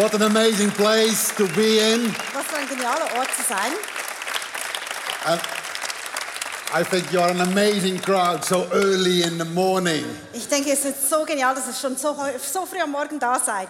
What an amazing place to be in. Was für ein genialer Ort zu sein. And I think you're an amazing crowd so early in the morning. Ich denke, es ist so genial, dass ihr schon so, so früh am Morgen da seid.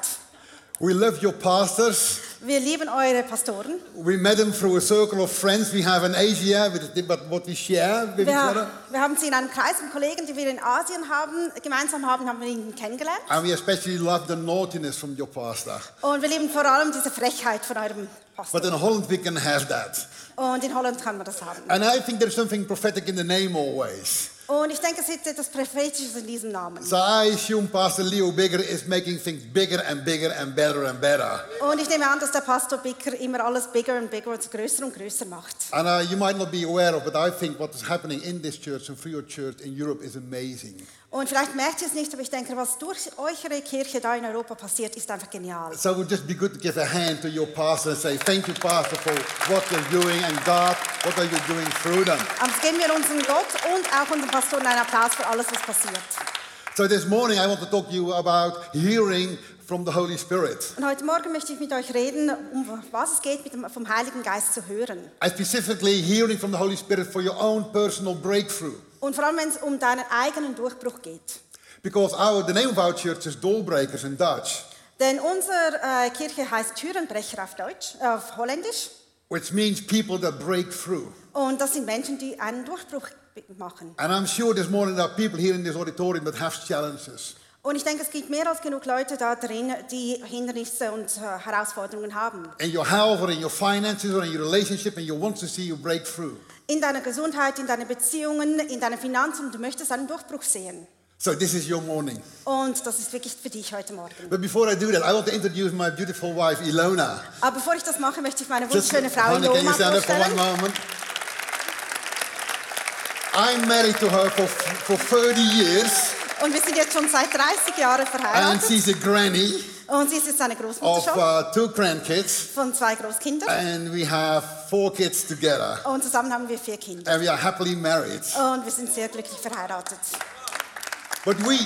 We love your pastors. Wir lieben eure Pastoren. We met them through a circle of friends we have in Asia, with what we share with each Wir, other. wir haben sie in einem Kreis von Kollegen, die wir in Asien haben, gemeinsam haben, haben wir ihn kennengelernt. And we especially love the naughtiness from your pastor. Und wir lieben vor allem diese Frechheit von eurem But Pastor. in Holland we can have that. Und in Holland kann man das haben. And I think there's something prophetic in the name always. Und ich denke, es ist etwas Prophetisches in diesem Namen. So I assume Pastor Leo Bigger is making things bigger and bigger and better and better. Und ich nehme an, dass der Pastor Bicker immer alles bigger und bigger und größer und größer macht. And uh, you might not be aware of, but I think what is happening in this church and through your church in Europe is amazing. Und vielleicht merkt ihr es nicht, aber ich denke, was durch eure Kirche da in Europa passiert, ist einfach genial. So it would just be good to give a hand to your pastor and say, Thank you, Pastor, for what you're doing, and God, what are you doing through them? Also geben wir unseren Gott und auch unseren Pastoren einen Applaus für alles, was passiert. So this morning I want to talk to you about hearing from the Holy Spirit. Und heute Morgen möchte ich mit euch reden, um was es geht, dem, vom Heiligen Geist zu hören. And specifically hearing from the Holy Spirit for your own personal breakthrough. Und vor allem, wenn es um deinen eigenen Durchbruch geht. Because our, the name of our church is Dollbreakers in Dutch, Denn unsere äh, Kirche heißt Türenbrecher auf Deutsch, äh, auf Holländisch. which means people that break through. Und das sind Menschen, die einen Durchbruch machen. And I'm sure this morning there are people here in this auditorium that have challenges. Und ich denke, es gibt mehr als genug Leute da drin, die Hindernisse und äh, Herausforderungen haben. In your health or in your finances or in your relationship, and you want to see you break through. In deiner Gesundheit, in deinen Beziehungen, in deinen Finanzen und du möchtest einen Durchbruch sehen. So this is your morning. Und das ist wirklich für dich heute Morgen. But before I do that, I want to introduce my beautiful wife, Ilona. Aber bevor ich das mache, möchte ich meine wunderschöne Frau honey, can you stand up for one moment? I'm married to her for, for 30 years, Und wir sind jetzt schon seit 30 Jahren and verheiratet. she's a granny Und sie ist jetzt eine Großmutter of schon uh, two grandkids, von zwei Großkindern. and we have four kids together, Und zusammen haben wir vier Kinder. and we are happily married. Und wir sind sehr glücklich verheiratet. But we,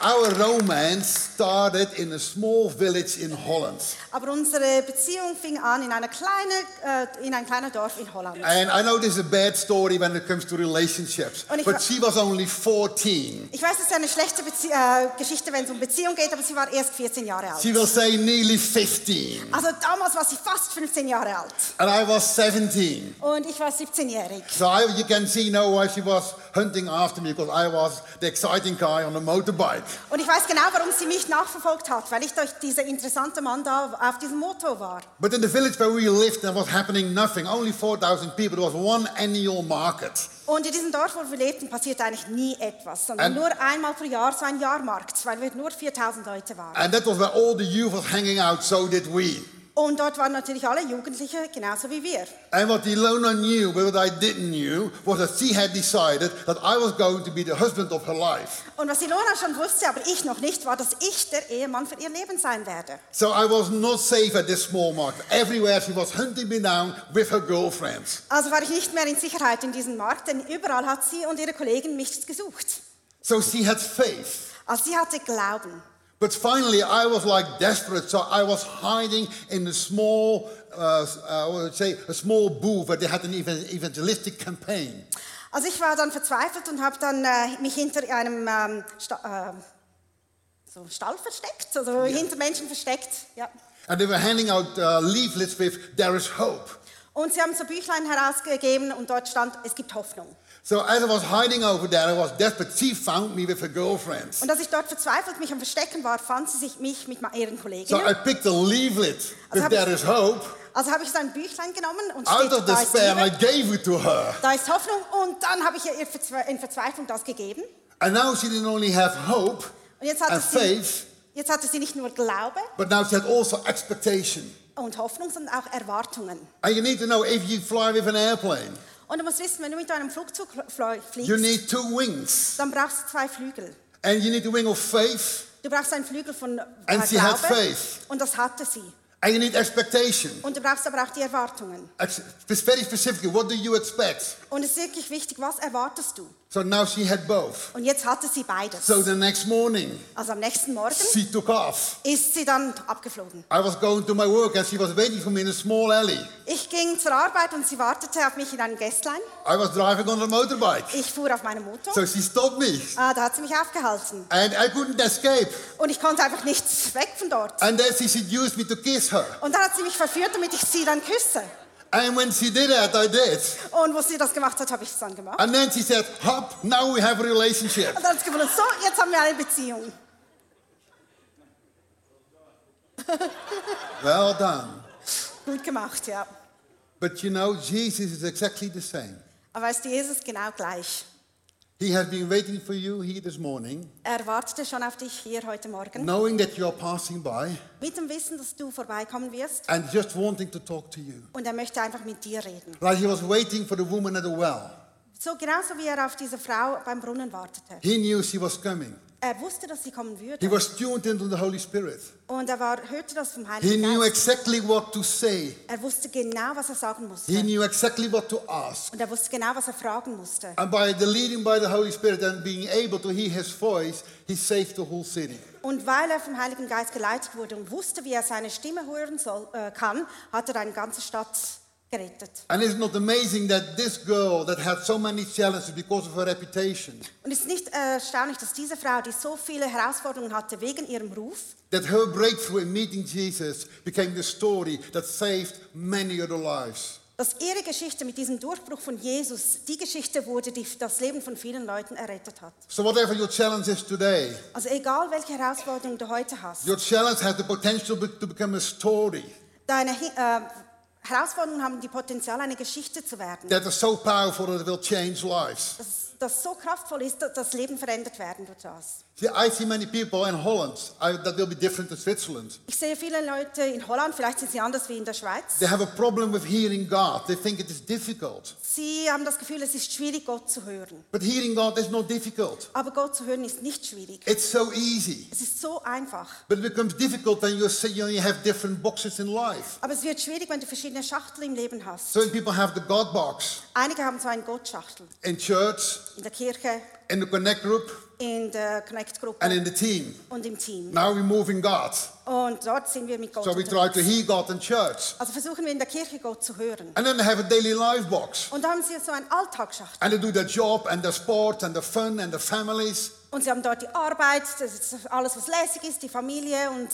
our romance started in a small village in Holland. Aber unsere Beziehung fing an in, einer kleine, äh, in ein kleines Dorf in Holland. And I know this is a bad story when it comes to relationships, but she was only 14. Ich weiß, es ist eine schlechte Bezie äh, Geschichte, wenn es um Beziehung geht, aber sie war erst 14 Jahre alt. She will say nearly 15. Also damals war sie fast 15 Jahre alt. And I was 17. Und ich war 17-jährig. So I, you can see now why she was hunting after me because I was the exciting guy on a motorbike. Und ich weiß genau, warum sie mich nachverfolgt hat, weil ich durch dieser interessante Mann da auf diesem Motor war. But in the village where we lived, there was happening nothing. Only 4,000 people. There was one annual market. Und in diesem Dorf, wo wir lebten, passierte eigentlich nie etwas, sondern And- nur einmal pro Jahr so ein Jahrmarkt, weil wir nur 4000 Leute waren. And that was where all the youth was hanging out, so did we. Und dort waren natürlich alle Jugendliche genauso wie wir. And what Ilona knew, but what I didn't knew, was that she had decided that I was going to be the husband of her life. Und was Ilona schon wusste, aber ich noch nicht, war, dass ich der Ehemann für ihr Leben sein werde. So I was not safe at this small market. Everywhere she was hunting me down with her girlfriends. Also war ich nicht mehr in Sicherheit in diesem Markt, denn überall hat sie und ihre Kollegen mich gesucht. So she had faith. Also sie hatte Glauben. But finally, I was like desperate, so I was hiding in a small, uh, uh, what would say, a small booth where they had an evan- evangelistic campaign. Also ich war dann verzweifelt und habe dann äh, mich hinter einem ähm, Sta äh, so Stall versteckt, also hinter Menschen versteckt. Ja. And they were handing out uh, leaflets with "There is hope." Und sie haben so Büchlein herausgegeben und dort stand, es gibt Hoffnung. So as I was hiding over there, I was desperate. She found me with her girlfriends. Und als ich dort verzweifelt mich am Verstecken war, fand sie sich mich mit ihren So Kolleginnen. I picked a leaflet with have- "There is hope" Also habe ich so ein Büchlein genommen und out steht, da, ist despair, and I Liebe, gave it to her. da ist Hoffnung. Und dann habe ich ihr in Verzweiflung das gegeben. And now she didn't only have hope Und jetzt hatte, and sie, faith, jetzt hatte sie nicht nur Glaube but now she had also expectation. und Hoffnung, sondern auch Erwartungen. And you need to know if you fly with an airplane, Und du musst wissen, wenn du mit einem Flugzeug fl- fliegst, you need two wings. dann brauchst du zwei Flügel. And you need the wing of faith, Du brauchst einen Flügel von äh, And she had faith. und das hatte sie. and you need expectation. Und du brauchst aber auch die Erwartungen. Very specifically, what do you expect? Und es ist wirklich wichtig, was erwartest du? So now she had both. Und jetzt hatte sie beides. So the next morning, Also am nächsten Morgen she took off. ist sie dann abgeflogen. I was going to my work and she was waiting for me in a small alley. Ich ging zur Arbeit und sie wartete auf mich in einem Gästlein. I was driving on a motorbike. Ich fuhr auf meinem Motor. So she stopped me Ah, da hat sie mich aufgehalten. and I couldn't escape. Und ich konnte einfach nicht weg von dort. And then she seduced me to kiss her. Und dann hat sie mich verführt, damit ich sie dann küsse. And when she did that, I did. Und wo sie das gemacht hat, habe ich es dann gemacht. And then she said, Hop, now we have a relationship. Und dann hat sie gefunden, so, jetzt haben wir eine Beziehung. Well done. Gut gemacht, ja. But you know, Jesus is exactly the same. Aber weißt du, Jesus genau gleich. He has been waiting for you here this morning, Er wartete schon auf dich hier heute Morgen. knowing that you are passing by Mit dem Wissen, dass du vorbeikommen wirst. and just wanting to talk to you. Und er möchte einfach mit dir reden. Like he was waiting for the woman at the well. So genauso wie er auf diese Frau beim Brunnen wartete. He knew she was coming. Er wusste, dass sie kommen He würde. was tuned into the Holy Spirit. Und er war, hörte das vom He Heiligen knew Geist. exactly what to say. Er wusste genau, was er sagen He musste. knew exactly what to ask. Und er wusste genau, was er fragen musste. And by the leading by the Holy Spirit and being able to hear his voice, he saved the whole city. Und weil er vom Heiligen Geist geleitet wurde und wusste, wie er seine Stimme hören soll, äh, kann, hat er eine ganze Stadt gerettet. And it's not amazing that this girl that had so many challenges because of her reputation, Und es ist nicht erstaunlich, dass diese Frau, die so viele Herausforderungen hatte wegen ihrem Ruf, that her breakthrough in meeting Jesus became the story that saved many other lives. dass ihre Geschichte mit diesem Durchbruch von Jesus die Geschichte wurde, die das Leben von vielen Leuten errettet hat. So whatever your challenge is today, Also egal, welche Herausforderung du heute hast, your challenge has the potential be- to become a story deine äh, Herausforderungen haben die Potenzial, eine Geschichte zu werden, that is so powerful that it will change lives. das, das so kraftvoll ist, dass das Leben verändert werden durch das. See, I see many people in Holland I, that will be different in Switzerland. Ich sehe viele Leute in Holland, vielleicht sind sie anders wie in der Schweiz. They have a problem with hearing God. They think it is difficult. Sie haben das Gefühl, es ist schwierig, Gott zu hören. But hearing God is not difficult. Aber Gott zu hören ist nicht schwierig. It's so easy. Es ist so einfach. But it becomes difficult when you see you only have different boxes in life. Aber es wird schwierig, wenn du verschiedene Schachteln im Leben hast. Certain people have the God box Einige haben so eine Gottschachtel in church, in der Kirche, in the Connect group, in der and Connect-Gruppe in the team. und im Team. Now we move in God. Und dort sind wir mit Gott So we try to unterwegs. hear God in church. Also versuchen wir in der Kirche Gott zu hören. And then they have a daily life box. Und da haben sie so eine Alltagsschachtel. And they do their job and their sport and the fun and the families. Und sie haben dort die Arbeit, das ist alles, was lässig ist, die Familie und,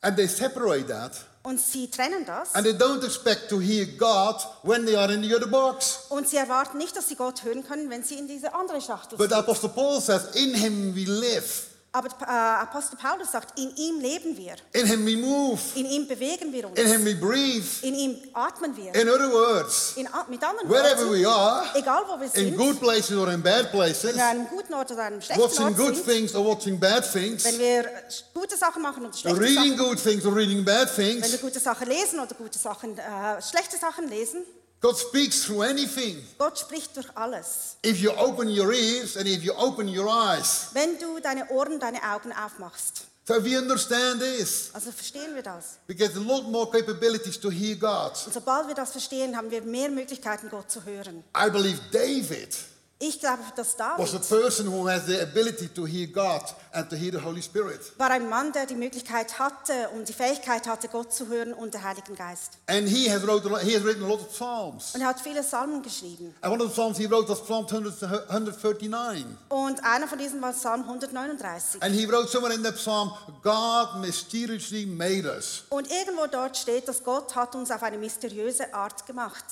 And they separate that. Und sie trennen das. And they don't expect to hear God when they are in the other box. Und sie erwarten nicht, dass sie Gott hören können, wenn sie in diese andere Schachtel But sind. Apostle Paul says, In him we live, Aber äh, Apostel Paulus sagt, in ihm leben wir, in him we move, in ihm bewegen wir uns, in him we breathe. in ihm atmen wir. In other words, In, mit anderen wherever Worten, we are, egal wo wir in sind, good places or in bad wenn places, wir an einem guten Ort oder einem schlechten watching Ort good sind, things or watching bad things, wenn wir gute Sachen machen oder schlechte reading Sachen, good things or reading bad wenn wir things, gute Sachen lesen oder gute Sachen, äh, schlechte Sachen lesen, God speaks through anything. Gott spricht durch alles. If you open your ears and if you open your eyes. Wenn du deine Ohren, deine Augen aufmachst. So if we understand this, Also verstehen wir das. we get a lot more capabilities to hear God. Und sobald wir das verstehen, haben wir mehr Möglichkeiten, Gott zu hören. I believe David Ich glaube, dass was a David person who has the ability to hear God and to hear the Holy Spirit. war ein Mann, der die Möglichkeit hatte und die Fähigkeit hatte, Gott zu hören und den Heiligen Geist. And he has, wrote a lot, he has written a lot of Psalms. Und er hat viele Psalmen geschrieben. And one of the Psalms he wrote was Psalm 100 139. Und einer von diesen war Psalm 139. And he wrote somewhere in that psalm, God mysteriously made us. Und irgendwo dort steht, dass Gott hat uns auf eine mysteriöse Art gemacht.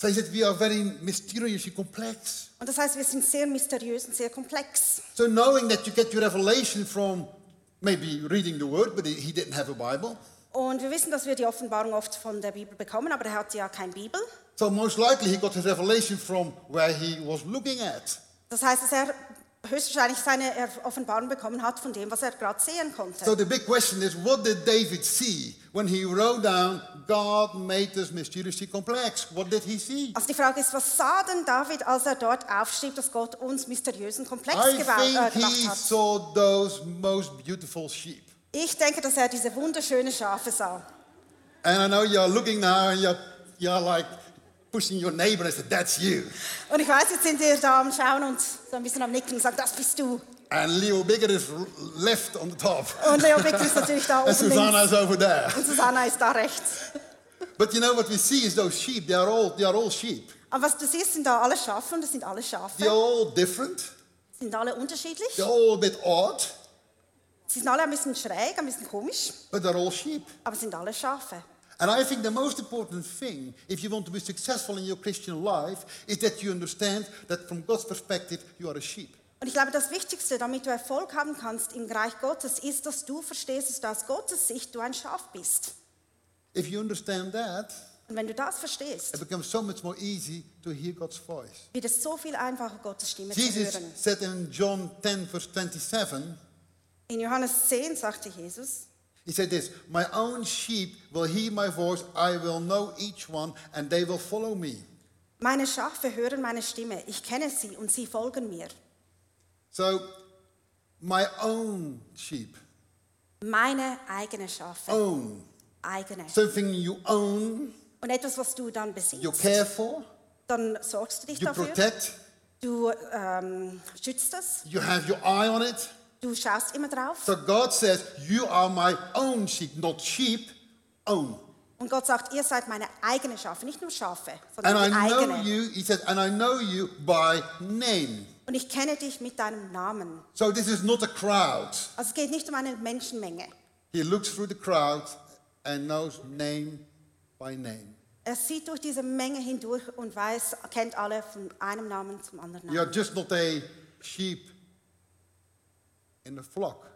So he said, we are very mysteriously complex. Und das heißt, wir sind sehr mysteriös und sehr komplex. So knowing that you get your revelation from maybe reading the word, but he he didn't have a Bible. Und wir wissen, dass wir die Offenbarung oft von der Bibel bekommen, aber er hatte ja keine Bibel. So most likely he got his revelation from where he was looking at. Das heißt, dass er höchstwahrscheinlich seine Offenbarung bekommen hat von dem, was er gerade sehen konnte. So the big question is, what did David see when he wrote down, God made us mysteriously complex? What did he see? Also die Frage ist, was sah denn David, als er dort aufschrieb, dass Gott uns mysteriösen Komplex I gebaut, äh, gemacht he hat? saw those most beautiful sheep. Ich denke, dass er diese wunderschönen Schafe sah. And I know you're looking now and you're, you're like, pushing your neighbor and said, That's you. Und ich weiß, jetzt sind wir da am Schauen und so ein bisschen am Nicken und sagen, das bist du. And Leo Bigger is left on the top. Und Leo Bick ist natürlich da And oben Susanna links. is over there. Und Susanna ist da rechts. But you know what we see is those sheep, they are all, they are all sheep. Aber was du siehst, sind da alle Schafe und das sind alle Schafe. They're all different. Sind alle unterschiedlich. They're all a bit odd, Sie sind alle ein bisschen schräg, ein bisschen komisch, but they're all sheep. aber sind alle Schafe. And I think the most important thing, if you want to be successful in your Christian life, is that you understand that from God's perspective, you are a sheep. Und ich glaube, das Wichtigste, damit du Erfolg haben kannst im Reich Gottes, ist, dass du verstehst, dass du aus Gottes Sicht du ein Schaf bist. If you understand that, Und wenn du das verstehst, it becomes so much more easy to hear God's voice. wird es so viel einfacher, Gottes Stimme zu Jesus hören. said in John 10, verse 27, In Johannes 10 sagte Jesus, He said this My own sheep will hear my voice, I will know each one, and they will follow me. meine Schafe hören meine Stimme, ich kenne sie und sie folgen mir. So, my own sheep, Meine eigene Schafe, own, eigene. something you own, Und etwas, was du dann besitzt. you care for, dann sorgst du dich you dafür, protect, du ähm, schützt es, you have your eye on it. Du schaust immer drauf. So, God says, You are my own sheep, not sheep, own. Und Gott sagt, ihr seid meine eigene Schafe, nicht nur Schafe, And sondern I die know eigene. you, He says, and I know you by name. Und ich kenne dich mit deinem Namen. So, this is not a crowd. Also es geht nicht um eine Menschenmenge. He looks through the crowd and knows name by name. Er sieht durch diese Menge hindurch und weiß, kennt alle von einem Namen zum anderen Namen. just not a sheep in a flock.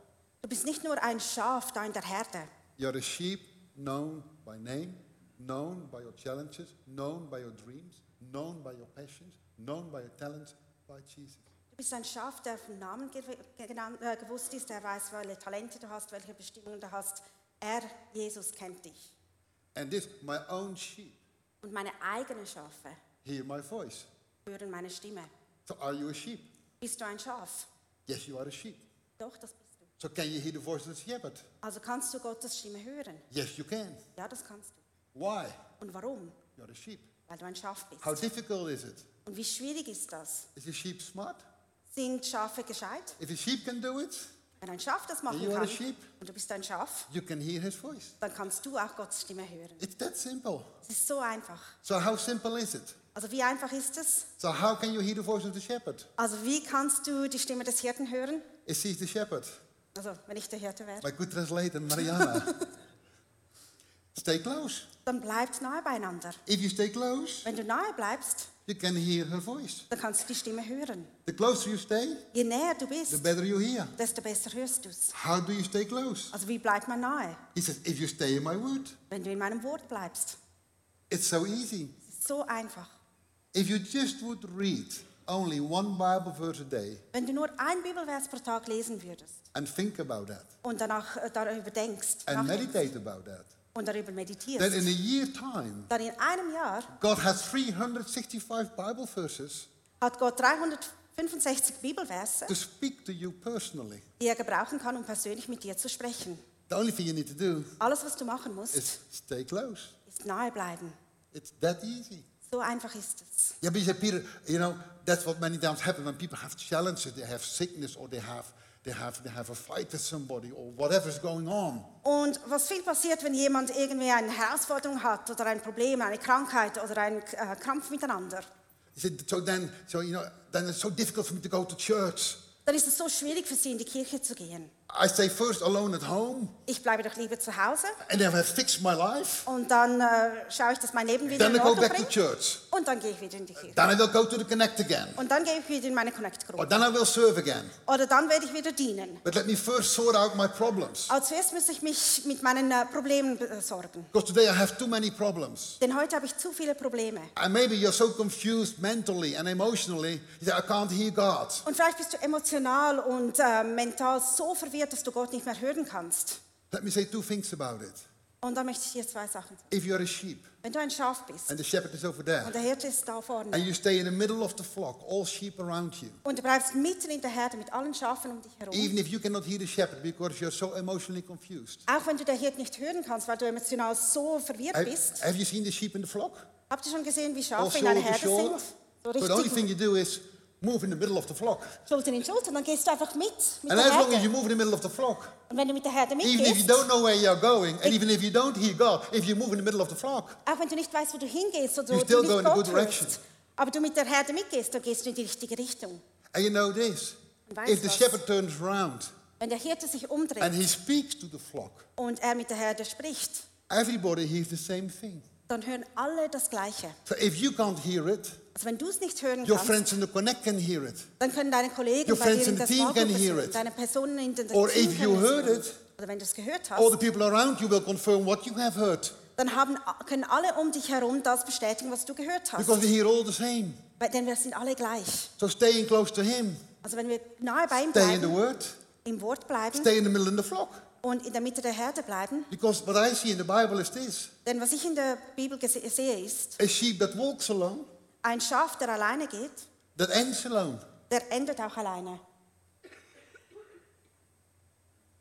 Du bist nicht nur ein Schaf da in der Herde. You're a sheep known by name, known by your challenges, known by your dreams, known by your passions, known by your talents, by Jesus. Du bist ein Schaf, der vom Namen äh, gewusst ist, der weiß, welche Talente du hast, welche Bestimmungen du hast. Er, Jesus, kennt dich. And this, my own sheep, Und meine eigenen Schafe hear my voice. hören meine Stimme. So are you a sheep? Bist du ein Schaf? Yes, you are a sheep. Doch, das bist du. So can you hear the voice of the shepherd? Also kannst du Gottes Stimme hören? Yes, you can. Ja, das kannst du. Why? Und warum? You're a sheep. Weil du ein Schaf bist. How difficult is it? Und wie schwierig ist das? Is a sheep smart? Sind Schafe gescheit? If a sheep can do it, Wenn ein Schaf das machen kann sheep. und du bist ein Schaf, you can hear his voice. dann kannst du auch Gottes Stimme hören. It's that simple. Es ist so einfach. So how simple is it? Also wie einfach ist es? So how can you hear the voice of the shepherd? Also wie kannst du die Stimme des Hirten hören? Is he the shepherd? Also wenn ich der Hirte wäre. My good translator, Mariana. stay close. Dann bleibt nahe beieinander. If you stay close, Wenn du nahe bleibst, you can hear her voice. dann kannst du die Stimme hören. The closer you stay, Je näher du the bist, better you hear. desto besser hörst du es. How do you stay close? Also wie bleibt man nahe? He says, if you stay in my word, Wenn du in meinem Wort bleibst. it's so easy. So einfach. If you just would read only one Bible verse a day Wenn du nur ein Bibelvers pro Tag lesen würdest and think about that und danach äh, darüber denkst and meditate about that, und darüber meditierst, in a year time, dann in einem Jahr God has 365 Bible verses hat Gott 365 Bibelverse, to speak to you personally. die er gebrauchen kann, um persönlich mit dir zu sprechen. The only thing you need to do Alles, was du machen musst, is stay close. ist nahe bleiben. It's that easy. So einfach ist es. Yeah, but Peter, you know, that's what many times happens when people have challenges, they have sickness or they have they have they have a fight with somebody or whatever's going on. Und was viel passiert, wenn jemand irgendwie eine Herausforderung hat oder ein Problem, eine Krankheit oder einen äh, Kampf miteinander, said, so then so you know, then it's so difficult for me to go to church. dann ist es so schwierig für sie, in die Kirche zu gehen. I stay first alone at home Ich bleibe doch lieber zu Hause and then I fix my life. und dann äh, schaue ich, dass mein Leben wieder Then I in go Ordnung back to bringt church. und dann gehe ich wieder in die Kirche. Then I will go to the connect again. Und dann gehe ich wieder in meine Or Connect-Gruppe. then I will serve again. Oder dann werde ich wieder dienen. But let me first sort out my problems. Aber zuerst muss ich mich mit meinen äh, Problemen besorgen. Because today I have too many problems. Denn heute habe ich zu viele Probleme. And maybe you're so confused mentally and emotionally, say, I can't hear God. Und vielleicht bist du emotional und äh, mental so verwirrt, dass du Gott nicht mehr hören kannst. Let me say two things about it. Und da möchte ich dir zwei Sachen sagen. If you're a sheep Wenn du ein Schaf bist and the shepherd is over there, und der Hirte ist da and vorne you stay in the middle of the flock, all sheep around you, und du bleibst mitten in der Herde mit allen Schafen um dich herum, even if you cannot hear the shepherd because you're so emotionally confused. auch wenn du der Hirte nicht hören kannst, weil du emotional so verwirrt Have, bist, have you seen the sheep in the flock? Habt ihr schon gesehen, wie Schafe in einer Herde sind? So But the only thing you do is move in the middle of the flock. Schulter in Schulter, dann gehst du einfach mit, mit And der as long as you move in the middle of the flock, Und wenn du mit der Herde even if you mitgehst, don't know where you're going, and even if you don't hear God, if you move in the middle of the flock, auch wenn du nicht weißt, wo du hingehst oder You du still nicht go in Gott good direction. hörst, aber du mit der Herde mitgehst, dann gehst du in die richtige Richtung. and you know this, if the shepherd turns around Wenn der Hirte sich and umdreht he speaks to the flock, und er mit der Herde spricht, everybody hears the same thing. dann hören alle das Gleiche. So if you can't hear it, Also wenn du es nicht hören your kannst, friends in the connect can hear it. dann können deine Kollegen Your bei friends dir in in the team can hear it. deine Personen in der Or Team if you können es heard hören. it, oder wenn du es gehört all the hast, people around you will confirm what you have heard. dann haben, können alle um dich herum das bestätigen, was du gehört hast. Because we hear all the same. Weil- Denn wir sind alle gleich. So staying close to him, Also wenn wir nahe bei ihm stay in the bleiben, word, im Wort bleiben stay in the middle of the flock. und in der Mitte der Herde bleiben, Because what I see in the Bible is this denn was ich in der Bibel gese- sehe ist, a sheep that walks alone, ein Schaf, der alleine geht, that ends alone. der endet auch alleine.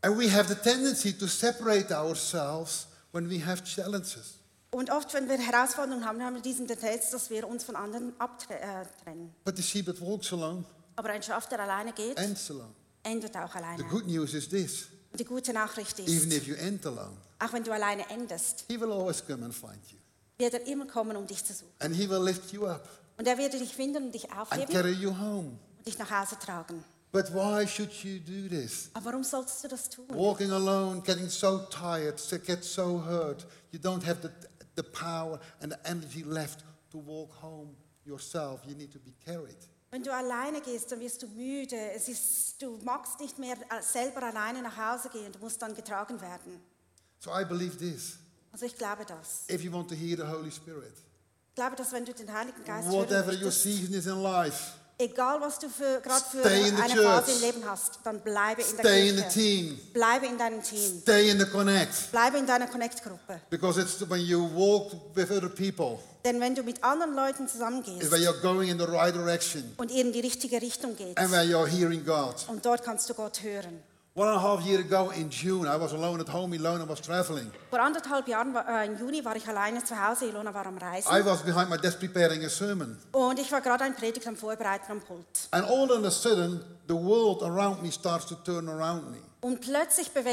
And we have the tendency to separate ourselves when we have challenges. Und oft, wenn wir Herausforderungen haben, haben wir diesen Tendenz, dass wir uns von anderen abtrennen. But the sheep that walks alone Aber ein Schaf, der alleine geht, ends alone. endet auch The alleine. good news is this die gute Nachricht even ist, if you end alone, auch wenn du alleine endest, he will always come and find you. Wird er immer kommen, um dich zu suchen. And he will lift you up Und er wird dich finden und dich and aufheben carry you home. und dich nach Hause tragen. But why should you do this? Aber warum solltest du das tun? Walking alone, getting so tired, so- get so hurt, you don't have the, the power and the energy left to walk home yourself. You need to be carried. Wenn du alleine gehst, dann wirst du müde. Es ist, du magst nicht mehr äh, selber alleine nach Hause gehen. Du musst dann getragen werden. So I believe this. Also ich glaube das. If you want to hear the Holy Spirit, Ich glaube, dass wenn du den Heiligen Geist whatever your season is in life, egal was du für, gerade für eine. Phase im Leben hast, dann bleibe in der stay in the Kirche. team, Bleibe in deinem Team. stay in the connect. Bleibe in deiner Connect-Gruppe. Because it's when you walk with other people, Denn wenn du mit anderen Leuten zusammengehst when you're going in the right direction und ihr in die richtige Richtung geht and when you're hearing God. und dort kannst du Gott hören. One and a half year ago in June, I was alone at home, alone, I was traveling. Vor anderthalb Jahren, äh, im Juni, war ich alleine zu Hause. Ilona war am Reisen. I was behind my desk preparing a sermon. Und ich war gerade ein Predigt am Vorbereiten am Pult. And all of a sudden, the world around me starts to turn around me. Und plötzlich be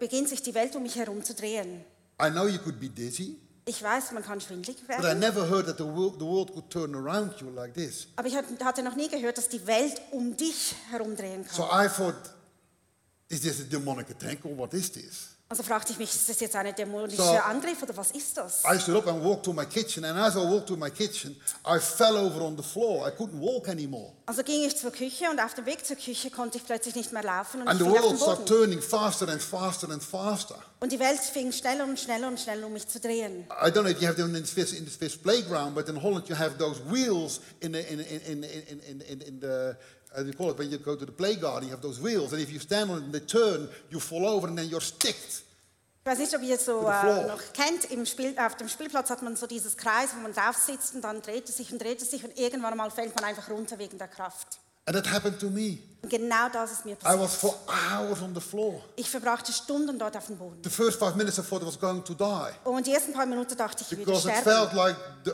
beginnt sich die Welt um mich herum zu drehen. I know you could be dizzy, Ich weiß, man kann schwindlig but I werden. never heard that the world, the world could turn around you like this. Aber ich hat- hatte noch nie gehört, dass die Welt um dich herumdrehen So kann. I thought, is this a demonic attack or what is this? Also fragte ich mich, ist das jetzt ein dämonischer So- Angriff oder was ist das? I stood up and walked to my kitchen, and as I walked to my kitchen, I fell over on the floor. I couldn't walk anymore. Also ging ich zur Küche und auf dem Weg zur Küche konnte ich plötzlich nicht mehr laufen und And ich the fiel auf den started Boden. turning faster and faster and faster. Und die Welt fing schneller und schneller und schneller um mich zu drehen. I don't know if you have them in the Swiss, in the Swiss playground, but in Holland you have those wheels in the, in, in, in, in, in, in, in the, do you call it, when you go to the playground, you have those wheels, and if you stand on it and they turn, you fall over and then you're sticked. Ich weiß nicht, ob ihr so äh, noch kennt. Spiel, auf dem Spielplatz hat man so dieses Kreis, wo man drauf sitzt und dann dreht es sich und dreht es sich und irgendwann mal fällt man einfach runter wegen der Kraft. And that happened to me. Und genau das ist mir I passiert. was for hours on the floor. Ich verbrachte Stunden dort auf dem Boden. The first five minutes I thought I was going to die Und die ersten paar Minuten dachte ich, ich würde because it sterben. felt like the,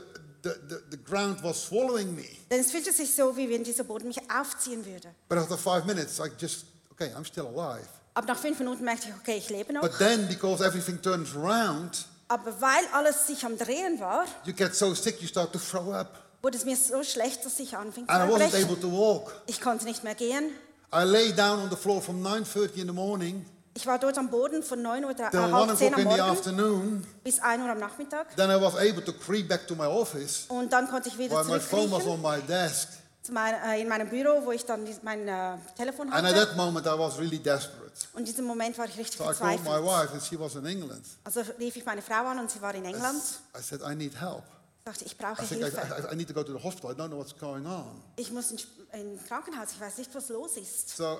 the, the, the ground was swallowing me. Denn es fühlte sich so, wie wenn dieser Boden mich aufziehen würde. But after five minutes, I just, okay, I'm still alive. Aber nach fünf Minuten merkte ich, okay, ich lebe noch. But then, because everything turns around, Aber weil alles sich am Drehen war, you get so sick you start to throw up. wurde es mir so schlecht, dass ich anfing zu And I wasn't erbrechen. able to walk. Ich konnte nicht mehr gehen. I lay down on the floor from 9.30 in the morning Ich war dort am Boden von 9 Uhr, äh, till 1 halb 10 o'clock am in the Morgen afternoon. bis 1 Uhr am Nachmittag. Then I was able to creep back to my office Und dann konnte ich wieder while my phone was zurückkriechen my desk. zu mein, äh, in meinem Büro, wo ich dann mein äh, Telefon And at hatte. that moment, I was really desperate. Und in diesem Moment war ich richtig So I called my verzweifelt. wife, and she was in England. Also rief ich meine Frau an und sie war in England. I said, I need help. Ich dachte, ich brauche I think I, Hilfe. I, I need to go to the hospital. I don't know what's going on. Ich muss ins in Krankenhaus, ich weiß nicht, was los ist. So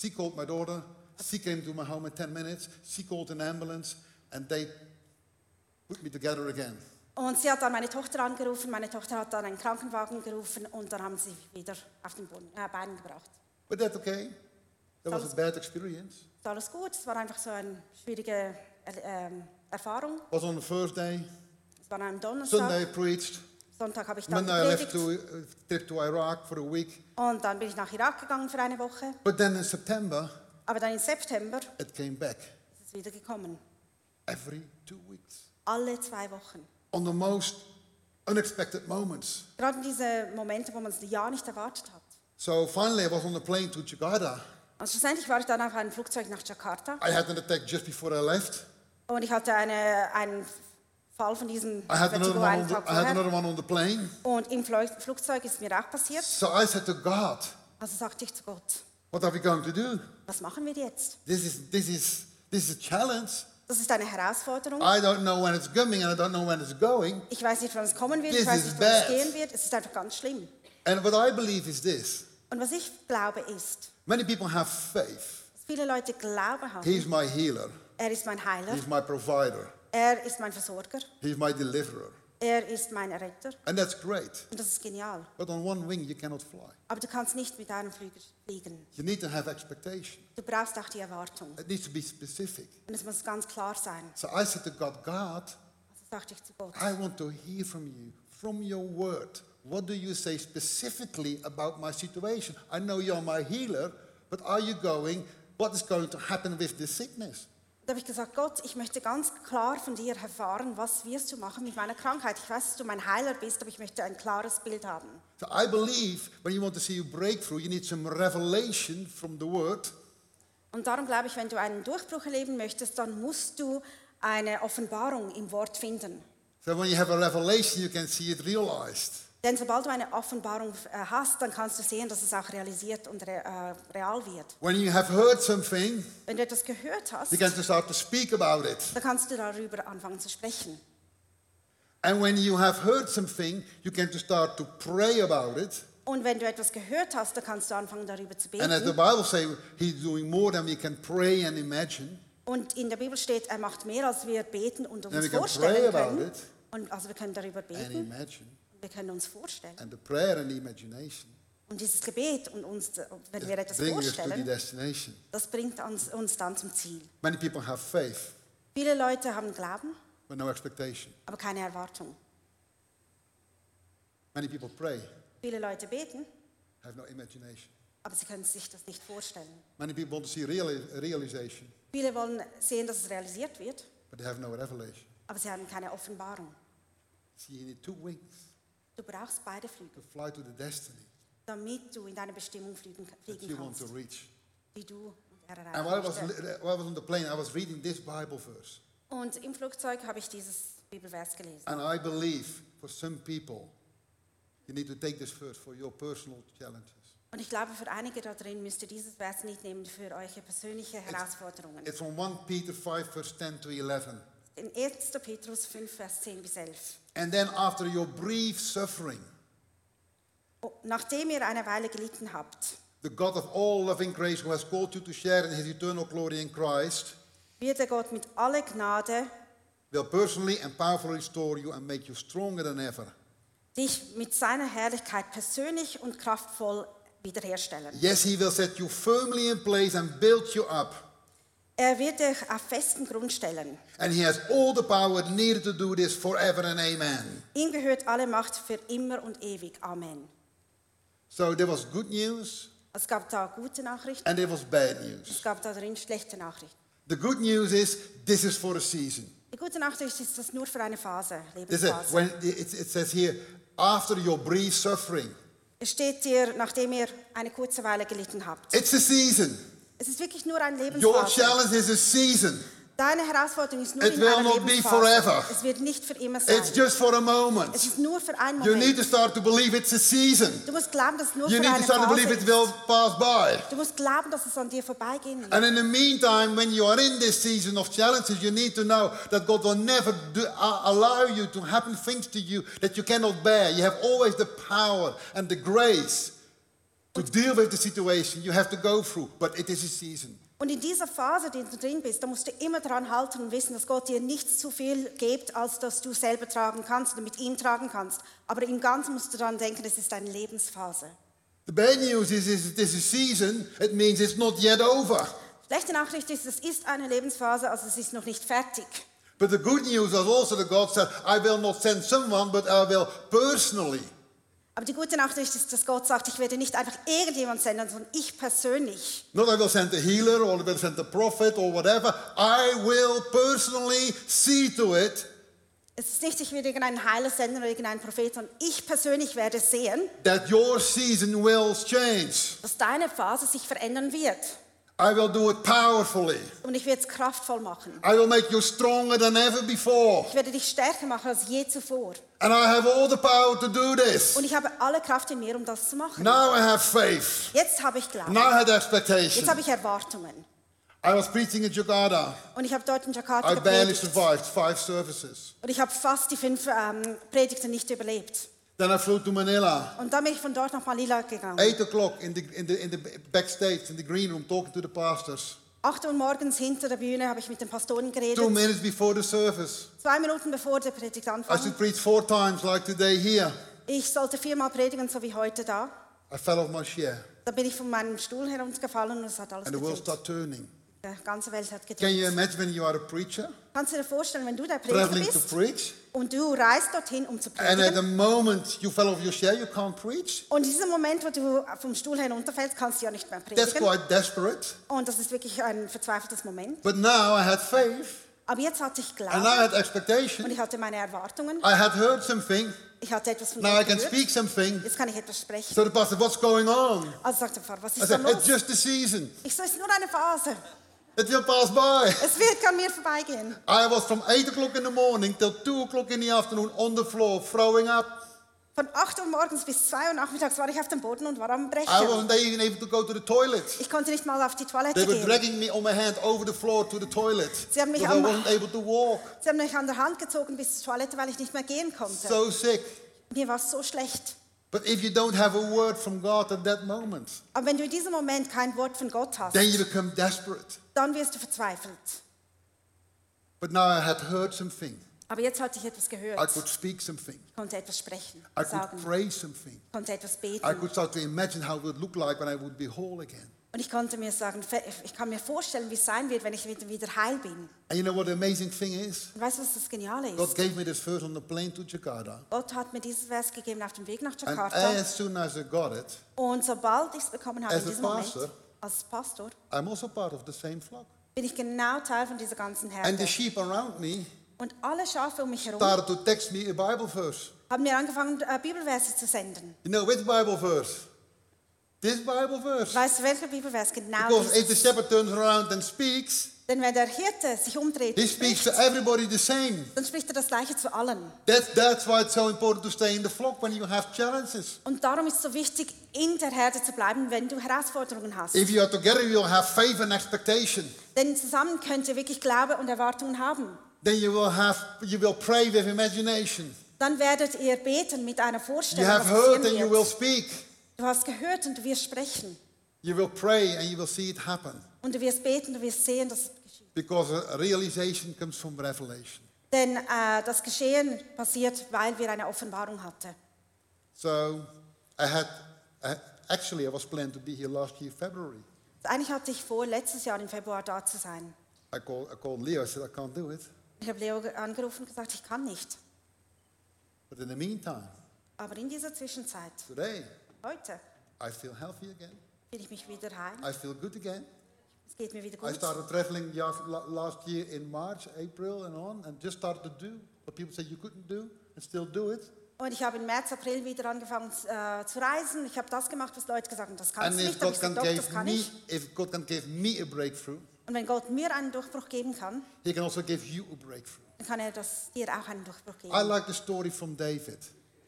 she called my daughter. She came to my home in 10 minutes. She called an ambulance, and they put me together again. Und sie hat dann meine Tochter angerufen, meine Tochter hat dann einen Krankenwagen gerufen und dann haben sie wieder auf den Boden, äh, Beinen gebracht. But that's okay. That was a bad experience. Ist alles gut, es war einfach so eine schwierige äh, Erfahrung. was on the first day. Das war einem Donnerstag. Sunday I preached. Sonntag habe ich dann Monday I left to trip to Iraq for a week. Und dann bin ich nach Irak gegangen für eine Woche. But then in September, Aber dann im September it came back. ist es wieder gekommen. Every two weeks. Alle zwei Wochen. On the most unexpected moments. Gerade diese Momente, wo man es ja nicht erwartet hat. So finally I was on the plane to Jakarta. Und schlussendlich war ich dann auf einem Flugzeug nach Jakarta I had an attack just before I left. und ich hatte eine, einen Fall von diesem I had another Vertigo one einen on the, Tag I had vorher. another one on the plane. Und im Flugzeug ist mir auch passiert. So I said to God, Also sagte ich zu Gott, what are we going to do? was machen wir jetzt? This is this is this is a challenge. Das ist eine Herausforderung. I don't know when it's coming and I don't know when it's going. Ich weiß nicht, wann es kommen wird, This ich weiß is nicht, wann es bad. gehen wird. Es ist einfach ganz schlimm. And what I believe is this. Und was ich glaube ist, Many people have faith. dass viele Leute Glauben haben. He's my healer. Er ist mein Heiler, He's my provider. er ist mein Versorger, He's my deliverer. Er ist mein Retter. And that's great. Und das ist genial. But on one wing you cannot fly. Aber du kannst nicht mit einem Flügel fliegen. You need to have expectation. Du brauchst auch die Erwartung. It needs to be specific. Und es muss ganz klar sein. So I said to God, God, Also sagte ich zu Gott, I want to hear from you, from your word. What do you say specifically about my situation? I know you're my healer, but are you going, what is going to happen with this sickness? Da habe ich gesagt, Gott, ich möchte ganz klar von dir erfahren, was wirst du machen mit meiner Krankheit. Ich weiß, dass du mein Heiler bist, aber ich möchte ein klares Bild haben. So I believe when you want to see a breakthrough, you need some revelation from the word. Und darum glaube ich, wenn du einen Durchbruch erleben möchtest, dann musst du eine Offenbarung im Wort finden. So when you have a revelation, you can see it realized. Denn sobald du eine Offenbarung äh, hast, dann kannst du sehen, dass es auch realisiert und äh, real wird. When you have heard something, Wenn du etwas gehört hast, you can start to speak about it. dann kannst du darüber anfangen zu sprechen. And when you have heard something, you can start to pray about it. Und wenn du etwas gehört hast, dann kannst du anfangen darüber zu And as the beten. Bible says, He's doing more than we can pray and imagine. Und in der Bibel steht, er macht mehr, als wir beten und And uns we can pray vorstellen about können. it Und also wir können darüber beten, imagine. Wir können uns vorstellen. And the prayer and imagination Und dieses Gebet und uns, wenn wir etwas vorstellen, das bringt uns, uns dann zum Ziel. Many people have faith, Viele Leute haben Glauben, but no expectation. aber keine Erwartung. Many people pray, Viele Leute beten, have no imagination. aber sie können sich das nicht vorstellen. Many people want to see reali- realization, Viele wollen sehen, dass es realisiert wird, but they have no revelation. aber sie haben keine Offenbarung. See, you need two wings Du brauchst beide to Flügel, fly to the destiny damit du in deine Bestimmung fliegen, fliegen you want to kannst, reach. die du und er And while I was, erreichen while I was on the plane, I was reading this Bible verse. Und im Flugzeug habe ich dieses Bibelvers gelesen. And I believe for some people, you need to take this verse for your personal challenges. Und ich glaube, für einige da drin müsst ihr dieses Vers nicht nehmen für eure persönliche Herausforderungen. It's from 1 Peter 5, verse 10 to 11. In 1. Petrus 5, Vers 10 bis 11. And then after your brief suffering, Oh, Nachdem ihr eine Weile gelitten habt, the God of all loving grace who has called you to share in his eternal glory in Christ wird der Gott mit aller Gnade will personally and powerfully restore you and make you stronger than ever. dich mit seiner Herrlichkeit persönlich und kraftvoll wiederherstellen. Yes, he will set you firmly in place and build you up. Er wird dich auf festen Grund stellen. And he has all the power needed to do this forever and amen. Ihm gehört alle Macht für immer und ewig. Amen. So there was good news Es gab da gute Nachrichten, and there was bad es news. gab da drin schlechte Nachrichten. The good news is this is for a season. Die gute Nachricht ist, das nur für eine Phase, This is, Lebensphase. when it, it says here, after your brief suffering, Es steht dir, nachdem ihr eine kurze Weile gelitten habt. it's a season. Es ist wirklich nur eine Your challenge is a season. Deine Herausforderung ist nur It in will einer not be forever. Es wird nicht für immer sein. It's just for a Es moment. ist nur für einen You need Moment. to start to believe it's a season. Du musst glauben, dass es nur You für need to start to Phase believe it will pass by. Du musst glauben, dass es an dir vorbeigehen wird. And in the meantime, when you are in this season of challenges, you need to know that God will never do, uh, allow you to happen things to you that you cannot bear. You have always the power and the grace to deal with the situation you have to go through, but it is a season. Und in dieser Phase, die du drin bist, da musst du immer dran halten und wissen, dass Gott dir nichts zu viel gibt, als dass du selber tragen kannst oder mit ihm tragen kannst. Aber im Ganzen musst du daran denken, es ist eine Lebensphase. The bad news is, is it is a season, it means it's not yet over. Schlechte Nachricht ist, es ist eine Lebensphase, also es ist noch nicht fertig. But the good news is also that God said, I will not send someone, but I will personally. Aber die gute Nachricht ist, dass Gott sagt, ich werde nicht einfach irgendjemand senden, sondern ich persönlich. Not I will send a healer or I will send a prophet or whatever. I will personally see to it Es ist nicht, ich werde irgendeinen Heiler senden oder irgendeinen Prophet, sondern ich persönlich werde sehen, that your season will change. dass deine Phase sich verändern wird. I will do it powerfully. Und ich werde es kraftvoll machen. I will make you stronger than ever before. Ich werde dich stärker machen als je zuvor. And I have all the power to do this. Und ich habe alle Kraft in mir, um das zu machen. Now I have faith. Jetzt habe ich Glauben. Now I Jetzt expectation. habe ich Erwartungen. I was preaching in Jakarta. Und ich habe dort in Jakarta I barely gepredigt. survived five services. Und ich habe fast die fünf ähm, Predigten nicht überlebt. Then I flew to Manila. Und dann bin ich von dort nach Manila gegangen. Eight o'clock in the, in the, in the backstage, in the green room, talking to the pastors. 8 Uhr morgens hinter der Bühne habe ich mit den Pastoren geredet. Two minutes before the service. Zwei Minuten bevor der Predigt I should preach four times like today here. Ich sollte viermal predigen, so wie heute da. I fell off my chair Da bin ich von meinem Stuhl heruntergefallen und es hat alles and the world started turning. Die ganze Welt hat Can you imagine when you are a preacher Kannst du dir vorstellen, wenn du der Prediger traveling to bist preach und du reist dorthin, um zu and at the predigen. moment you fell off your chair, you can't preach? Und in diesem Moment, wo du vom Stuhl herunterfällst, kannst du ja nicht mehr That's predigen. quite desperate. Und das ist wirklich ein verzweifeltes Moment. But now I had faith Aber jetzt hatte ich and Glauben I had und expectation. ich hatte meine Erwartungen. I had heard something. Ich hatte etwas von Now I Gott can gehört. speak something. Jetzt kann ich etwas sprechen. So the pastor, what's going on? Also sagt der Pfarrer, was I ist da said, los? it's just a season. Ich so, es ist nur eine Phase. It will pass by. Es wird an mir vorbeigehen. I was from 8 o'clock in the morning till 2 o'clock in the afternoon on the floor throwing up. Von 8 Uhr morgens bis 2 Uhr nachmittags war ich auf dem Boden und war am I Brechen. wasn't even able to go to the toilet. Ich konnte nicht mal auf die Toilette They were gehen. dragging me on my hand over the floor to the toilet Sie haben mich I wasn't able to walk. Sie haben mich an der Hand gezogen bis zur Toilette, weil ich nicht mehr gehen konnte. So sick. Mir war es so schlecht. But if you don't have a word from God at that moment, Aber wenn du in diesem Moment kein Wort von Gott hast, then you become desperate. dann wirst du verzweifelt. But now I had heard something. Aber jetzt hatte ich etwas gehört. I could speak something. Konnte etwas sprechen, I could sagen, pray something. konnte etwas beten. I could start to imagine how it would look like when I would be whole again. Und ich konnte mir sagen, ich kann mir vorstellen, wie es sein wird, wenn ich wieder, heil bin. And you know what the amazing thing is? Weißt du, was das Geniale God ist? gave me this verse on the plane to Jakarta. Gott hat mir dieses Vers gegeben auf dem Weg nach And Jakarta. as soon as I got it, Und sobald ich es bekommen habe, in a diesem Moment, pastor, als Pastor, I'm also part of the same flock. bin ich genau Teil von dieser ganzen And the Herde. sheep around me Und alle Schafe um mich herum started to text me a Bible verse. haben mir angefangen, äh, Bibelverse zu senden. You know which Bible verse? This Bible verse. Weißt du, welcher Bibelvers genau Because if the shepherd turns around and speaks, Denn wenn der Hirte sich umdreht, he speaks to spricht, everybody the same. dann spricht er das Gleiche zu allen. That's, that's why it's so important to stay in the flock when you have challenges. Und darum ist es so wichtig, in der Herde zu bleiben, wenn du Herausforderungen hast. If you are together, you will have faith and expectation. Denn zusammen könnt ihr wirklich Glaube und Erwartungen haben. Then you will have, you will pray with imagination. Dann werdet ihr beten mit einer You Vorstellung, have was heard and you will speak. Du hast gehört und du wirst sprechen. You will pray and you will see it happen. Und du wirst beten, du wirst sehen, dass es geschieht. Because realization comes from revelation. Denn äh, das Geschehen passiert, weil wir eine Offenbarung hatten. So I had, I, actually, I was planned to be here last year, February. Eigentlich hatte ich vor, letztes Jahr im Februar da zu sein. I called, I called Leo, I said, I can't do it. Ich habe Leo angerufen und gesagt, ich kann nicht. But in the meantime, Aber in dieser Zwischenzeit, today, heute, I feel healthy again. bin ich mich wieder heim. I feel good again. Es geht mir wieder I gut. started traveling last, last year in March, April, and on, and just started to do what people said you couldn't do, and still do it. Und ich habe im März, April wieder angefangen äh, zu reisen. Ich habe das gemacht, was Leute gesagt haben, das And kannst du if nicht. Aber God ich can sage, doch, das give kann me, ich. if God can give me a breakthrough, Und wenn Gott mir einen Durchbruch geben kann, He can also give you a breakthrough. dann kann er das dir auch einen Durchbruch geben. I like the story from David.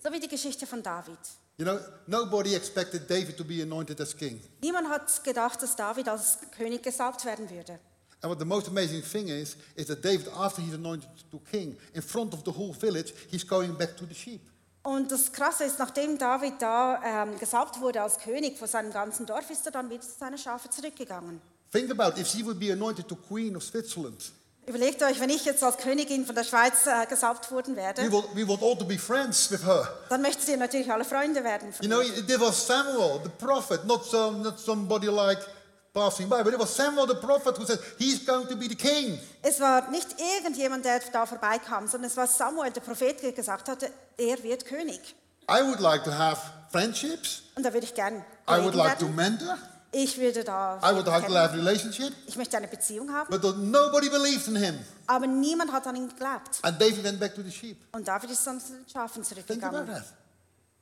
So wie die Geschichte von David. You know, nobody expected David to be anointed as king. Niemand hat gedacht, dass David als König gesalbt werden würde. And what the most amazing thing is, is that David, after he's anointed to king, in front of the whole village, he's going back to the sheep. Und das Krasse ist, nachdem David da ähm, gesalbt wurde als König vor seinem ganzen Dorf, ist er dann wieder zu seinen Schafe zurückgegangen. Think about if she would be anointed to queen of Switzerland. Überlegt euch, wenn ich jetzt als Königin von der Schweiz äh, gesalbt worden We werde, would, we would all to be friends with her. dann möchtet ihr natürlich alle Freunde werden. Von You know, mir. was Samuel, the prophet, not, some, not somebody like passing by, but it was Samuel the prophet who said, He's going to be the king. Es war nicht irgendjemand, der da vorbeikam, sondern es war Samuel, der Prophet, der gesagt hatte, er wird König. I would like to have friendships. Und da würde ich gern I would Kollegen like to werden. mentor. Ich würde da I would like to have relationship. ich möchte eine Beziehung haben, But nobody believed in him. aber niemand hat an ihn geglaubt. And David went back to the sheep. Und David ist dann zu den Schafen Think about zurückgegangen. that.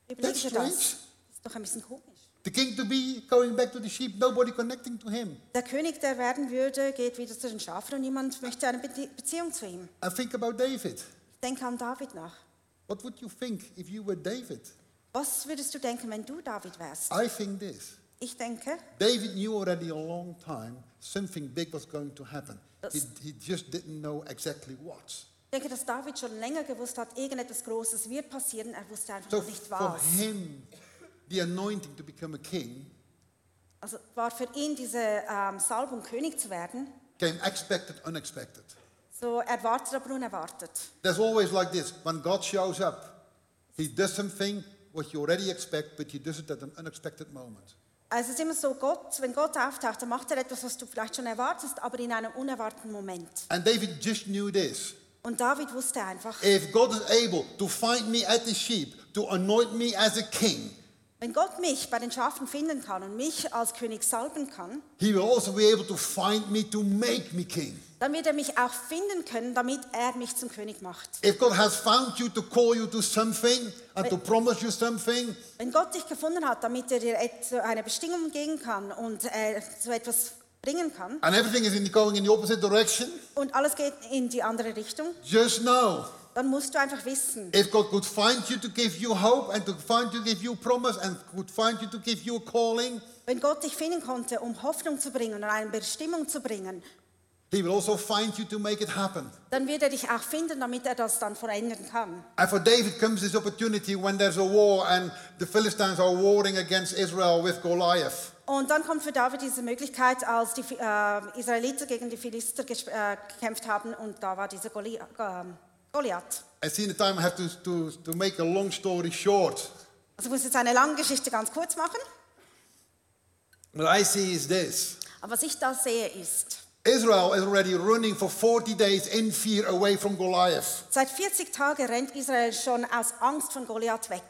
Überleg That's dir das. ist doch ein bisschen komisch. The king to be going back to the sheep, nobody connecting to him. Der König, der werden würde, geht wieder zu den Schafen und niemand möchte eine Be Beziehung zu ihm. And think about David. Ich denke an David nach. What would you think if you were David? Was würdest du denken, wenn du David wärst? I think this. Ich denke, David knew already a long time something big was going to happen. He, he just didn't know exactly what. ich denke, dass David schon länger gewusst hat, irgendetwas Großes wird passieren. Er wusste einfach So nicht for was. him, the anointing to become a king Also war für ihn diese ähm, Salbung, König zu werden, came expected, unexpected. so erwartet, aber unerwartet. There's always like this when God shows up, he does something what you already expect, but he does it at an unexpected moment. Also es ist immer so, Gott, wenn Gott auftaucht, dann macht er etwas, was du vielleicht schon erwartest, aber in einem unerwarteten Moment. And David just knew this. Und David wusste einfach, If God is able to find me at the sheep, to anoint me as a king, wenn Gott mich bei den Schafen finden kann und mich als König salben kann, he will also be able to find me to make me king. dann wird er mich auch finden können, damit er mich zum König macht. If God has found you to call you to something and to promise you something, Wenn Gott dich gefunden hat, damit er dir eine Bestimmung geben kann und äh, so etwas bringen kann and everything is in going in the opposite direction, und alles geht in die andere Richtung, just know dann musst du einfach wissen, if God could find you to give you hope and to find you to give you promise and could find you to give you a calling, wenn Gott dich finden konnte, um Hoffnung zu bringen und eine Bestimmung zu bringen, he will also find you to make it happen. dann wird er dich auch finden, damit er das dann verändern kann. And for David comes this opportunity when there's a war and the Philistines are warring against Israel with Goliath. Und dann kommt für David diese Möglichkeit, als die äh, Israeliten gegen die Philister äh, gekämpft haben und da war dieser Goli äh, Goliath. I see in the time I have to, to, to make a long story short. Also ich muss jetzt eine lange Geschichte ganz kurz machen, What I see is this. aber was ich da sehe ist, Israel is already running for 40 days in fear away from Goliath. seit 40 Tagen rennt Israel schon aus Angst von Goliath weg.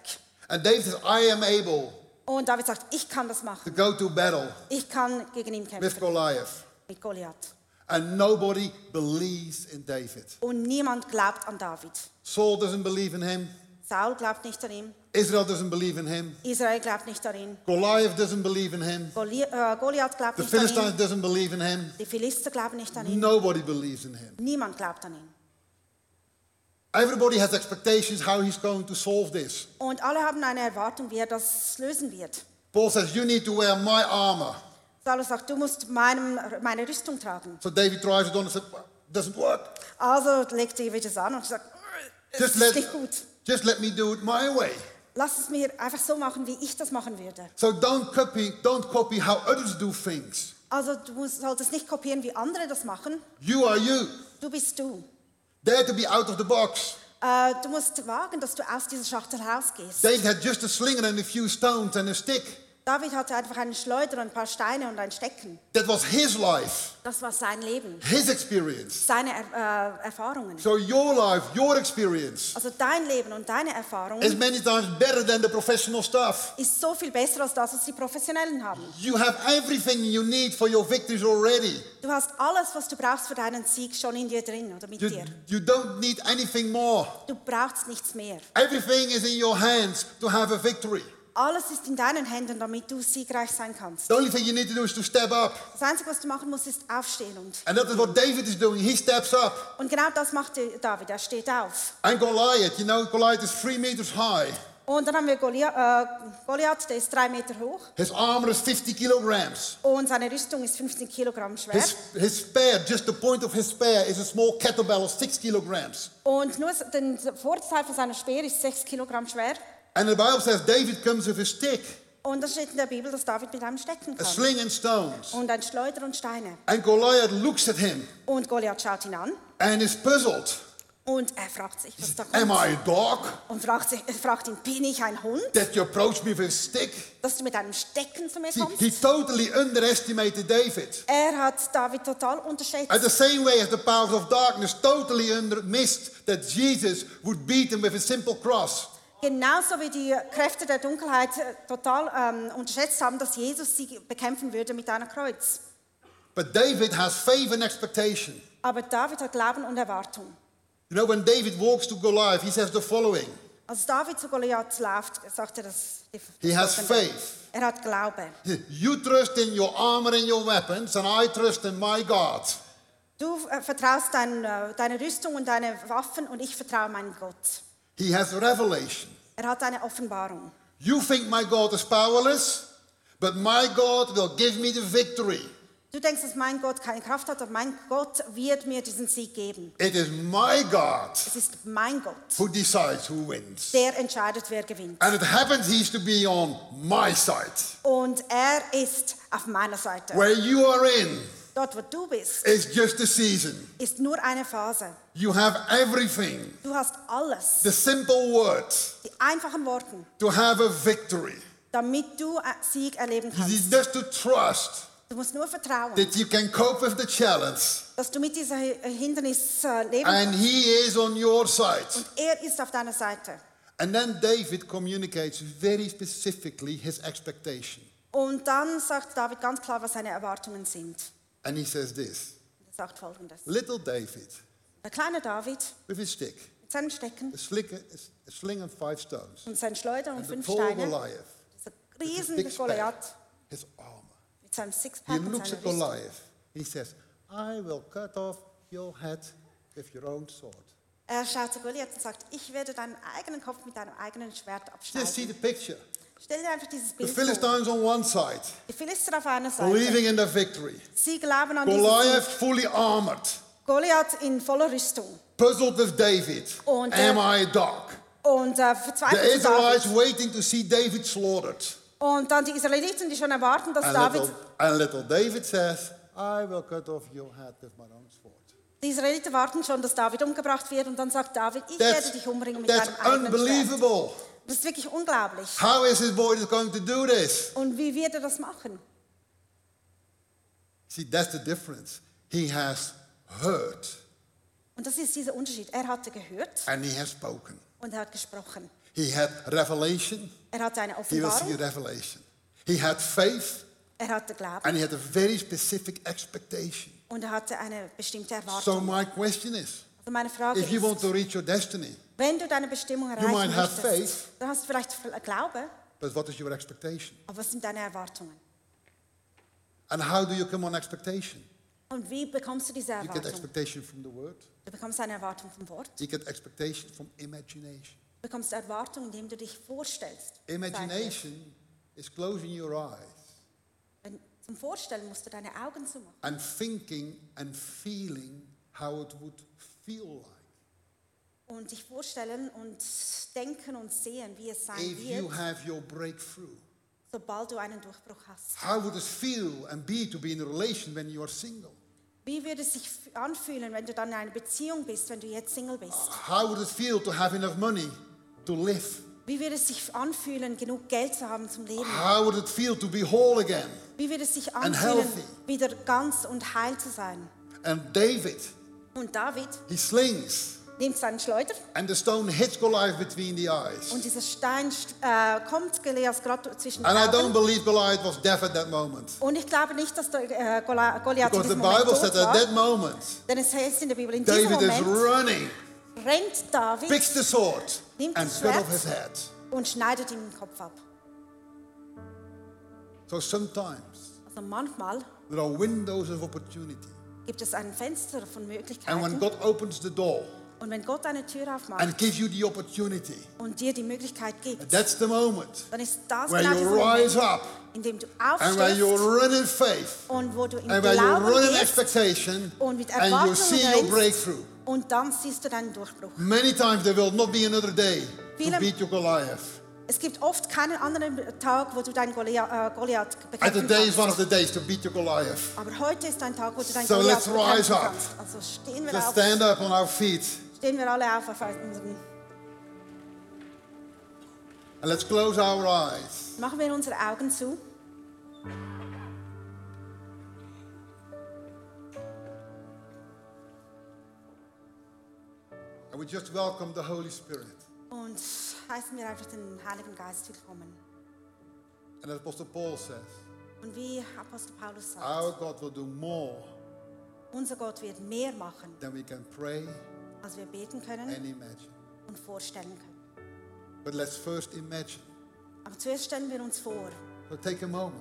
And David says, I am able Und David sagt, ich kann das to machen. go to battle Ich kann gegen ihn with kämpfen, Goliath. mit Goliath. And nobody believes in David. Und niemand glaubt an David. Saul doesn't believe in him. Saul glaubt nicht an ihn, Israel doesn't believe in him. Israel glaubt nicht an ihn, Goliath doesn't believe in him. Goli äh, Goliath glaubt The nicht an ihn, Philistines doesn't believe in him. die Philister glauben nicht an ihn, Nobody believes in him. niemand glaubt an ihn. Everybody has expectations how he's going to solve this. Und alle haben eine Erwartung, wie er das lösen wird. Paul says, You need to wear my armor. Saulus sagt, du musst meinem, meine Rüstung tragen. So David tries it on and "Well, Doesn't work. Also legt David es an und sagt, es Just ist let, nicht gut. just let me do it my way. Lass es mir einfach so machen, wie ich das machen würde. So don't copy, don't copy how others do things. Also du solltest nicht kopieren, wie andere das machen. You are you. Du bist du. Dare to be out of the box. Äh, du musst wagen, dass du aus dieser Schachtel rausgehst. David had just a sling and a few stones and a stick. David hatte einfach einen Schleuder und ein paar Steine und ein Stecken. That was his life, Das war sein Leben, his experience. seine er äh, Erfahrungen. So your life, your experience Also dein Leben und deine is Erfahrungen many times better than the professional stuff. ist so viel besser als das, was die Professionellen haben. You have everything you need for your victories already. Du hast alles, was du brauchst für deinen Sieg schon in dir drin oder mit You, dir. you don't need anything more. Du brauchst nichts mehr. Everything is in your hands to have a victory. Alles ist in deinen Händen, damit du siegreich sein kannst. The only thing you need to do is to step up. Das Einzige, was du machen musst, ist aufstehen. Und, And that is what David is doing. He steps up. und genau das macht David. Er steht auf. And Goliath, you know, Goliath is three meters high. Und dann haben wir Goliath, äh, Goliath, der ist drei Meter hoch. His armor is 50 kilograms. Und seine Rüstung ist 15 Kilogramm schwer. His, his spear, just the point of his spear, is a small kettlebell of six kilograms. Und nur der Vorteil von seiner Speer ist 6 Kilogramm schwer. And the Bible says David comes with a stick, Und da steht in der Bibel, dass David mit einem Stecken kommt. a sling and stones. Und ein Schleuder und Steine. And Goliath looks at him Und Goliath schaut ihn an and is puzzled. Und er fragt sich, was da Am kommt. I a dog Und fragt, sich, er fragt ihn, bin ich ein Hund, that you approach me with a stick? dass du mit einem Stecken zu mir kommst? he totally underestimated David. Er hat David total unterschätzt. At the same way as the powers of darkness totally under, missed that Jesus would beat him with a simple cross. Genauso wie die Kräfte der Dunkelheit äh, total ähm, unterschätzt haben, dass Jesus sie bekämpfen würde mit einem Kreuz. But David has faith and expectation. Aber David hat Glauben und Erwartung. You know, when David walks to Goliath, he says the following Als David zu Goliath läuft, sagt er das. He has faith. Er hat Glaube. You trust in your armor and your weapons, and I trust in my God. Du äh, vertraust dein, äh, deine Rüstung und deine Waffen und ich vertraue meinem Gott. He has a revelation. Er hat eine Offenbarung. You think my God is powerless, but my God will give me the victory. Du denkst, dass mein Gott keine Kraft hat, aber mein Gott wird mir diesen Sieg geben. It is my God Es ist mein Gott, who decides who wins. der entscheidet, wer gewinnt. And it happens he's to be on my side. Und er ist auf meiner Seite. Where you are in Dort, wo du bist, is just a season. ist nur eine Phase. You have everything. Du hast alles. The simple words Die einfachen Worte, to have a victory. damit du Sieg erleben It is kannst. just to trust Du musst nur vertrauen, that you can cope with the challenge dass du mit dieser Hindernis äh, leben and kannst. he is on your side. Und er ist auf deiner Seite. And then David communicates very specifically his expectation. Und dann sagt David ganz klar, was seine Erwartungen sind. And he says this Er sagt folgendes. Little David Der kleine David with his stick, mit seinen Stecken a, slick, a sling and five stones, und seinen Schleudern und and fünf Steine, Goliath riesen Goliath his armor. mit seinem He Sixpack und looks at. Goliath. He says, I will cut off your head with your own sword. Er schaut zu Goliath und sagt, ich werde deinen eigenen Kopf mit deinem eigenen Schwert Just see abschneiden. the picture. Stell dir einfach dieses The Bild vor. Philistines on one side, Die Philister auf einer Seite. believing in the victory. Sie glauben an diesen Goliath Sieg. fully armored, Goliath in voller Rüstung. puzzled with David. Und, Am äh, I a dog? Und äh, The verzweifelt zu Israelites David. waiting to see David slaughtered. Und dann die Israeliten, die schon erwarten, dass And David, little, and little David says, I will cut off your head with my own sword. die Israeliten warten schon, dass David umgebracht wird. Und dann sagt David, ich That's, werde dich umbringen mit that's deinem eigenen Schwert. unbelievable. Das ist wirklich unglaublich. How is this boy going to do this? Und wie wird er das machen? See, that's the difference. He has heard Und das ist dieser Unterschied. Er hatte gehört and he has spoken. und er hat gesprochen. He had revelation. Er hatte eine He will see Offenbarung, revelation. He had faith er hatte Glauben and he had a very specific expectation. und er hatte eine bestimmte So Erwartung. my question is, Also meine Frage if you want ist, to reach your destiny, wenn du deine Bestimmung might erreichen have möchtest, faith. dann hast du vielleicht Glaube, but what is your expectation? aber was sind deine Erwartungen? And how do you come on expectation? Und wie bekommst du diese You get Erwartung? expectation from the word. Du bekommst eine Erwartung vom Wort. You get expectation from imagination. Du bekommst Erwartung, indem du dich vorstellst. Imagination is closing your eyes Wenn, zum Vorstellen musst du deine Augen zumachen and thinking and feeling how it would feel like und dich vorstellen und denken und sehen, wie es sein if you wird, have your breakthrough. sobald du einen Durchbruch hast. How would it feel and be to be in a relation when you are single? Wie würde es sich anfühlen, wenn du dann in einer Beziehung bist, wenn du jetzt Single bist? How would it feel to have enough money to live? Wie würde es sich anfühlen, genug Geld zu haben zum Leben? How would it feel to be whole again? Wie würde es sich And anfühlen, wieder ganz und heil zu sein? And David, Und David he slings, nimmt seinen Schleuder and the stone hits Goliath between the eyes. und dieser Stein äh, kommt Goliath gerade zwischen And I don't Augen. believe Goliath was deaf at that moment. Und ich glaube nicht, dass der, äh, Goliath Because the Bible tot said at war. that moment, Denn es heißt in der Bibel, in diesem David is Moment running, rennt David picks the sword, Nimmt and cut off his head. und schneidet ihm den Kopf ab. So sometimes Also manchmal there are windows of opportunity. gibt es ein Fenster von And when Möglichkeiten. God opens the door Und wenn Gott eine Tür aufmacht and gives you the opportunity, und dir die Möglichkeit gibt, that's the moment dann ist das where genau you rise Moment, up in dem du and where you aufstehst run in faith und wo du in and where you Glauben run in gehst expectation und mit and you Erwartung see your rennst breakthrough. und dann siehst du deinen Durchbruch. Many times there will not be another day to Viele- beat your Goliath. Es gibt oft keinen anderen Tag, wo du deinen Goliath, äh, Goliath And bekämpfen kannst. to. Aber heute ist ein Tag, wo du deinen So Goliath bekämpfen kannst. Also stehen wir Let's auf stand up on our feet. Stehen wir alle auf auf unseren. And let's close our eyes. Machen wir unsere Augen zu. And we just welcome the Holy Spirit. Und heißen wir einfach den Heiligen Geist willkommen. And as Apostle Paul says, Und wie Apostel Paulus sagt, our God will do more unser Gott wird mehr machen, than we can pray als wir beten können and imagine. und vorstellen können. But let's first imagine. Aber zuerst stellen wir uns vor. So take a moment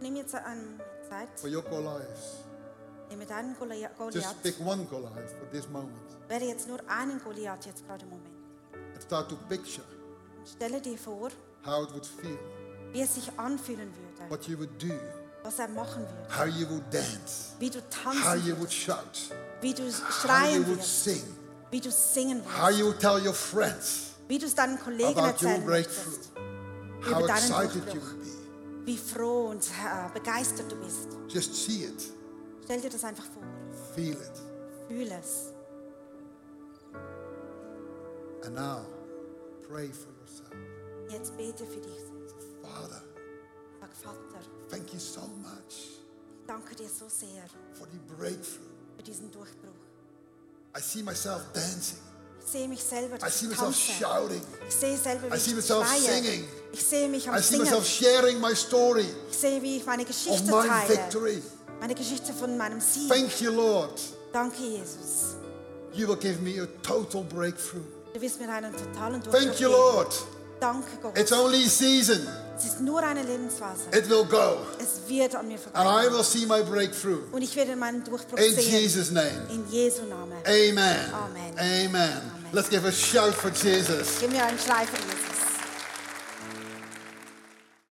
Nimm jetzt eine Zeit, for your Goliath. nimm deinen Goli- Goliath. Just pick one Goliath for this moment Wäre jetzt nur einen Goliath jetzt gerade im Moment. and start to picture Und stelle dir vor, how it would feel, wie es sich anfühlen würde, what you would do, was er machen würde, how you would dance, wie du how tanzen you would würdest, shout, wie du how you schreien would wirst, sing, wie du singen how wirst, you would tell your friends wie du es deinen Kollegen erzählen möchtest, how über deinen excited you Durchbruch, wie froh und äh, begeistert du bist. Just see it, Stell dir das einfach vor, feel it. fühl es. And now, pray for yourself. Jetzt bete für dich. Father, Sag, Vater, thank you so much ich danke dir so sehr for the breakthrough. für diesen Durchbruch. I see myself dancing. Ich sehe mich selber I see myself tanzen. shouting. Ich sehe selber, wie I see ich myself schreie. singing. Ich sehe mich am I see Singen. myself sharing my story Ich sehe, wie ich meine of Geschichte my teile. victory. Meine Geschichte von meinem Sieg. Thank you, Lord. Danke, Jesus. You will give me a total breakthrough. Du wirst mir einen totalen Durchbruch Thank you, geben. Lord. Danke, Gott. It's only a season. Es ist nur eine Lebensphase. It will go. Es wird an mir And I vorbeigehen. will see my breakthrough. Und ich werde meinen Durchbruch In sehen. Jesus' name. In Jesu Namen. Amen. Amen. Amen. Let's give a shout for Jesus. Gib mir einen Schrei für Jesus.